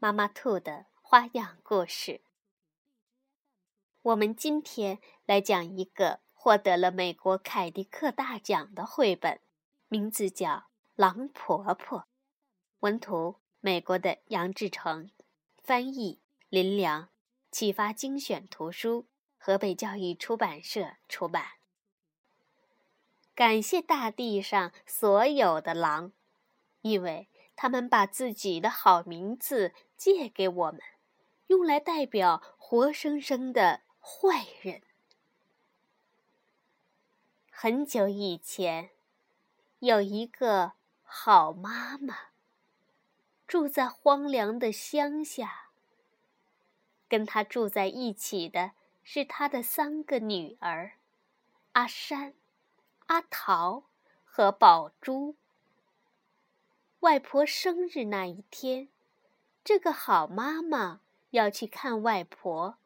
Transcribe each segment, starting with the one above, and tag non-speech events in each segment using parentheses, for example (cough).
妈妈兔的花样故事。我们今天来讲一个获得了美国凯迪克大奖的绘本，名字叫《狼婆婆》，文图美国的杨志成，翻译林良，启发精选图书，河北教育出版社出版。感谢大地上所有的狼，因为。他们把自己的好名字借给我们，用来代表活生生的坏人。很久以前，有一个好妈妈，住在荒凉的乡下。跟她住在一起的是她的三个女儿：阿山、阿桃和宝珠。外婆生日那一天，这个好妈妈要去看外婆，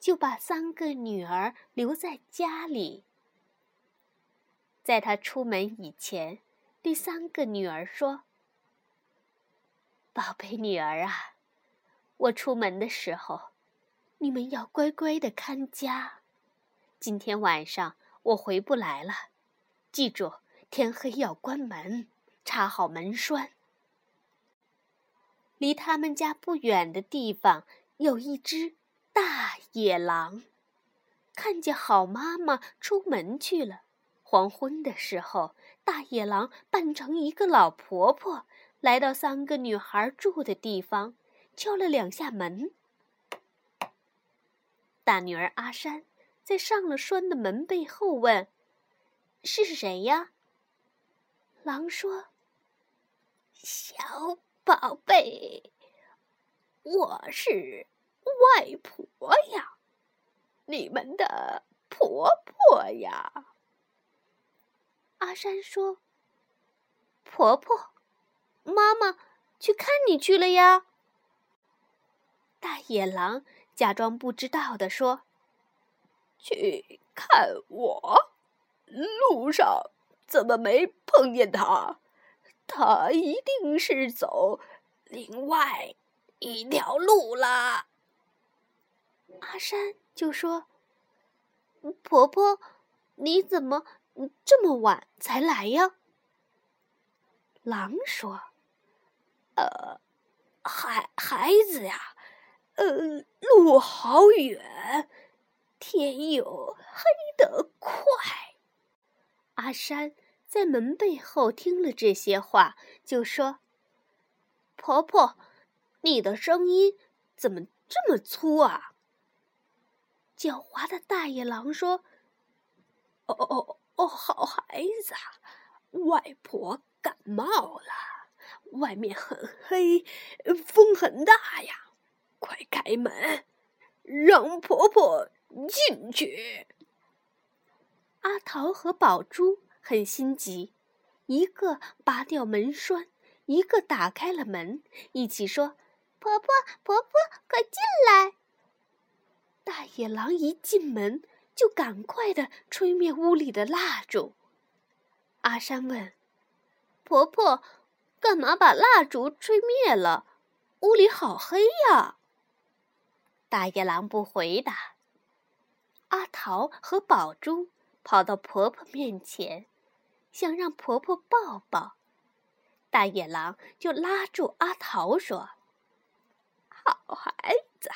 就把三个女儿留在家里。在她出门以前，对三个女儿说：“宝贝女儿啊，我出门的时候，你们要乖乖的看家。今天晚上我回不来了，记住天黑要关门。”插好门栓。离他们家不远的地方有一只大野狼，看见好妈妈出门去了。黄昏的时候，大野狼扮成一个老婆婆，来到三个女孩住的地方，敲了两下门。大女儿阿山在上了栓的门背后问：“是谁呀？”狼说。小宝贝，我是外婆呀，你们的婆婆呀。阿山说：“婆婆，妈妈去看你去了呀。”大野狼假装不知道的说：“去看我，路上怎么没碰见他？”他一定是走另外一条路了。阿山就说：“婆婆，你怎么这么晚才来呀？”狼说：“呃，孩孩子呀，呃，路好远，天又黑得快。”阿山。在门背后听了这些话，就说：“婆婆，你的声音怎么这么粗啊？”狡猾的大野狼说：“哦哦哦，好孩子，外婆感冒了，外面很黑，风很大呀，快开门，让婆婆进去。”阿桃和宝珠。很心急，一个拔掉门栓，一个打开了门，一起说：“婆婆，婆婆，快进来！”大野狼一进门，就赶快的吹灭屋里的蜡烛。阿山问：“婆婆，干嘛把蜡烛吹灭了？屋里好黑呀！”大野狼不回答。阿桃和宝珠跑到婆婆面前。想让婆婆抱抱，大野狼就拉住阿桃说：“好孩子，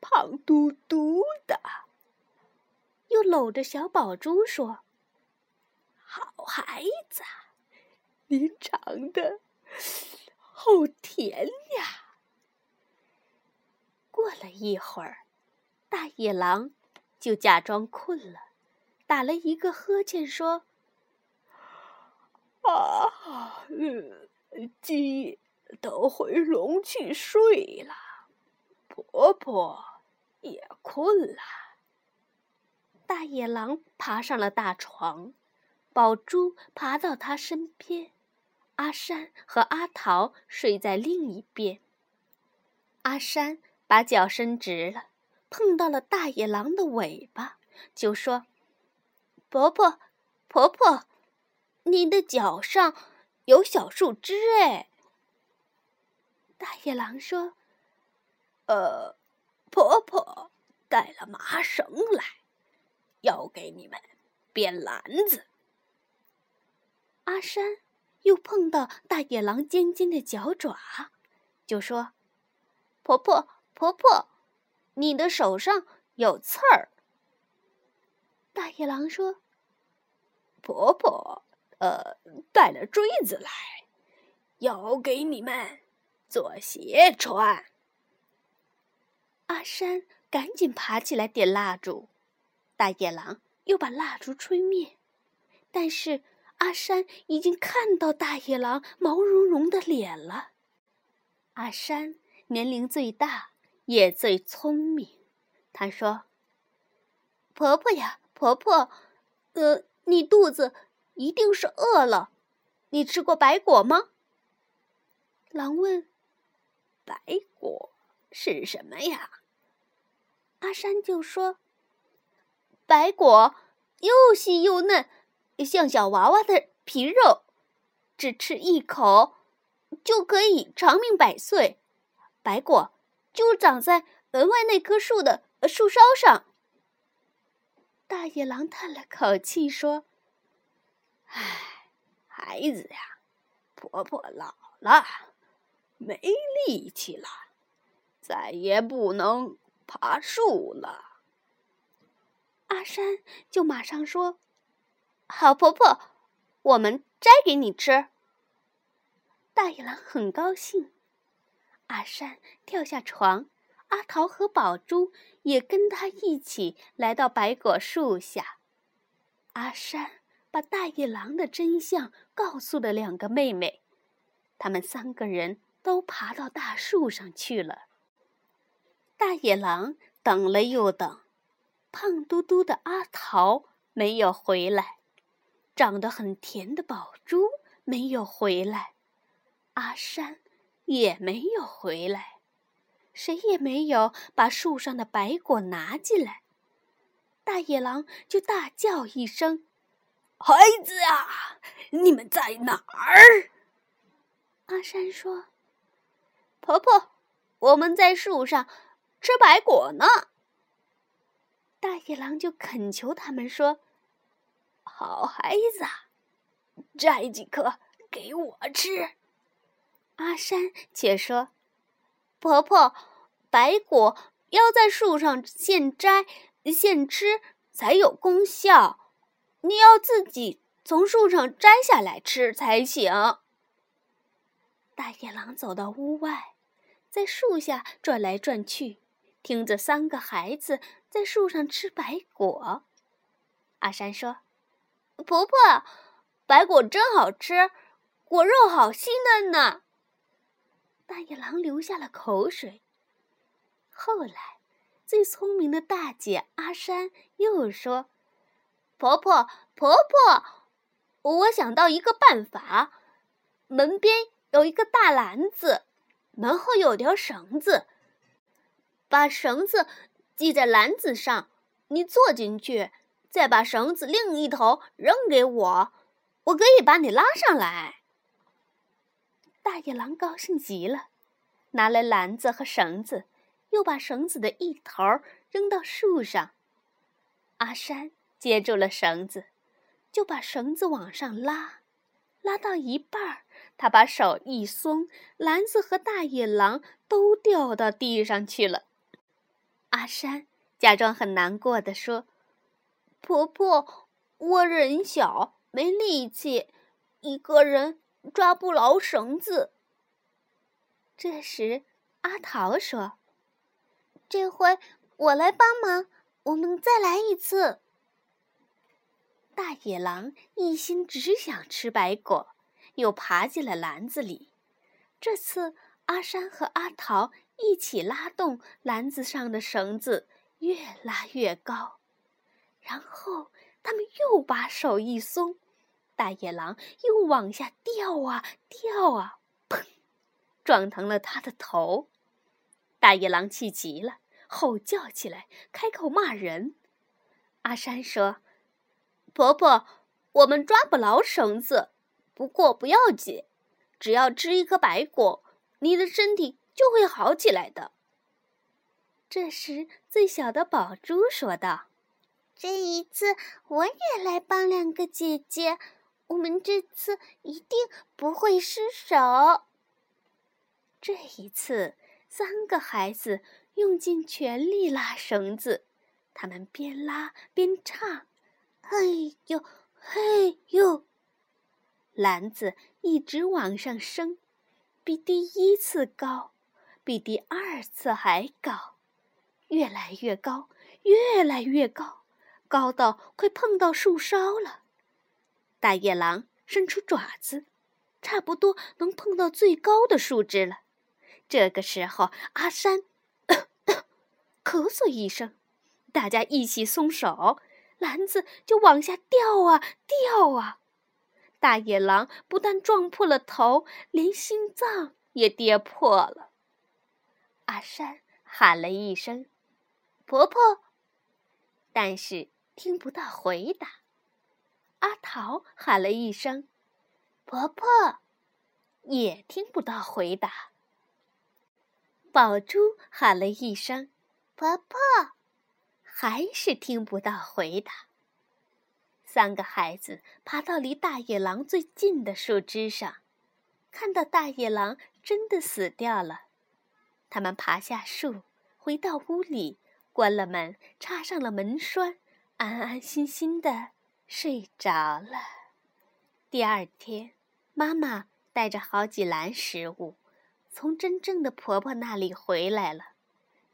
胖嘟嘟的。”又搂着小宝珠说：“好孩子，你长得好甜呀。”过了一会儿，大野狼就假装困了，打了一个呵欠说。啊，鸡都回笼去睡了，婆婆也困了。大野狼爬上了大床，宝珠爬到他身边，阿山和阿桃睡在另一边。阿山把脚伸直了，碰到了大野狼的尾巴，就说：“婆婆，婆婆，你的脚上有小树枝哎。”大野狼说：“呃，婆婆带了麻绳来，要给你们编篮子。”阿山又碰到大野狼尖尖的脚爪，就说：“婆婆，婆婆，你的手上有刺儿。”大野狼说：“婆婆，呃，带了锥子来，要给你们。”做鞋穿。阿山赶紧爬起来点蜡烛，大野狼又把蜡烛吹灭，但是阿山已经看到大野狼毛茸茸的脸了。阿山年龄最大，也最聪明，他说：“婆婆呀，婆婆，呃，你肚子一定是饿了，你吃过白果吗？”狼问。白果是什么呀？阿山就说：“白果又细又嫩，像小娃娃的皮肉，只吃一口就可以长命百岁。白果就长在门外那棵树的树梢上。”大野狼叹了口气说：“唉，孩子呀，婆婆老了。”没力气了，再也不能爬树了。阿山就马上说：“好，婆婆，我们摘给你吃。”大野狼很高兴。阿山跳下床，阿桃和宝珠也跟他一起来到白果树下。阿山把大野狼的真相告诉了两个妹妹，他们三个人。都爬到大树上去了。大野狼等了又等，胖嘟嘟的阿桃没有回来，长得很甜的宝珠没有回来，阿山也没有回来，谁也没有把树上的白果拿进来。大野狼就大叫一声：“孩子啊，你们在哪儿？”阿山说。婆婆，我们在树上吃白果呢。大野狼就恳求他们说：“好孩子，摘几颗给我吃。”阿山却说：“婆婆，白果要在树上现摘现吃才有功效，你要自己从树上摘下来吃才行。”大野狼走到屋外。在树下转来转去，听着三个孩子在树上吃白果。阿山说：“婆婆，白果真好吃，果肉好细嫩呢。”大野狼流下了口水。后来，最聪明的大姐阿山又说：“婆婆，婆婆，我想到一个办法，门边有一个大篮子。”门后有条绳子，把绳子系在篮子上，你坐进去，再把绳子另一头扔给我，我可以把你拉上来。大野狼高兴极了，拿来篮子和绳子，又把绳子的一头扔到树上。阿山接住了绳子，就把绳子往上拉，拉到一半儿。他把手一松，篮子和大野狼都掉到地上去了。阿山假装很难过的说：“婆婆，我人小没力气，一个人抓不牢绳子。”这时，阿桃说：“这回我来帮忙，我们再来一次。”大野狼一心只想吃白果。又爬进了篮子里，这次，阿山和阿桃一起拉动篮子上的绳子，越拉越高。然后，他们又把手一松，大野狼又往下掉啊掉啊，砰！撞疼了他的头。大野狼气极了，吼叫起来，开口骂人。阿山说：“婆婆，我们抓不牢绳子，不过不要紧。”只要吃一颗白果，你的身体就会好起来的。这时，最小的宝珠说道：“这一次，我也来帮两个姐姐，我们这次一定不会失手。”这一次，三个孩子用尽全力拉绳子，他们边拉边唱：“嘿呦，嘿呦。”篮子一直往上升，比第一次高，比第二次还高，越来越高，越来越高，高到快碰到树梢了。大野狼伸出爪子，差不多能碰到最高的树枝了。这个时候，阿山咳 (coughs) 咳咳嗽一声，大家一起松手，篮子就往下掉啊掉啊。大野狼不但撞破了头，连心脏也跌破了。阿山喊了一声：“婆婆”，但是听不到回答。阿桃喊了一声：“婆婆”，也听不到回答。宝珠喊了一声：“婆婆”，还是听不到回答。三个孩子爬到离大野狼最近的树枝上，看到大野狼真的死掉了。他们爬下树，回到屋里，关了门，插上了门栓，安安心心的睡着了。第二天，妈妈带着好几篮食物，从真正的婆婆那里回来了。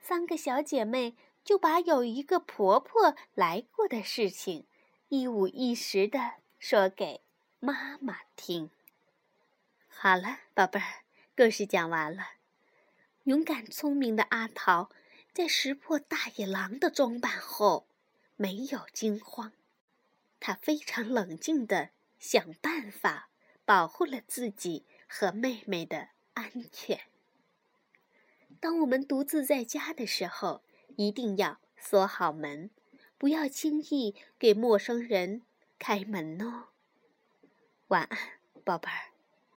三个小姐妹就把有一个婆婆来过的事情。一五一十的说给妈妈听。好了，宝贝儿，故事讲完了。勇敢聪明的阿桃，在识破大野狼的装扮后，没有惊慌，他非常冷静的想办法保护了自己和妹妹的安全。当我们独自在家的时候，一定要锁好门。不要轻易给陌生人开门哦。晚安，宝贝儿。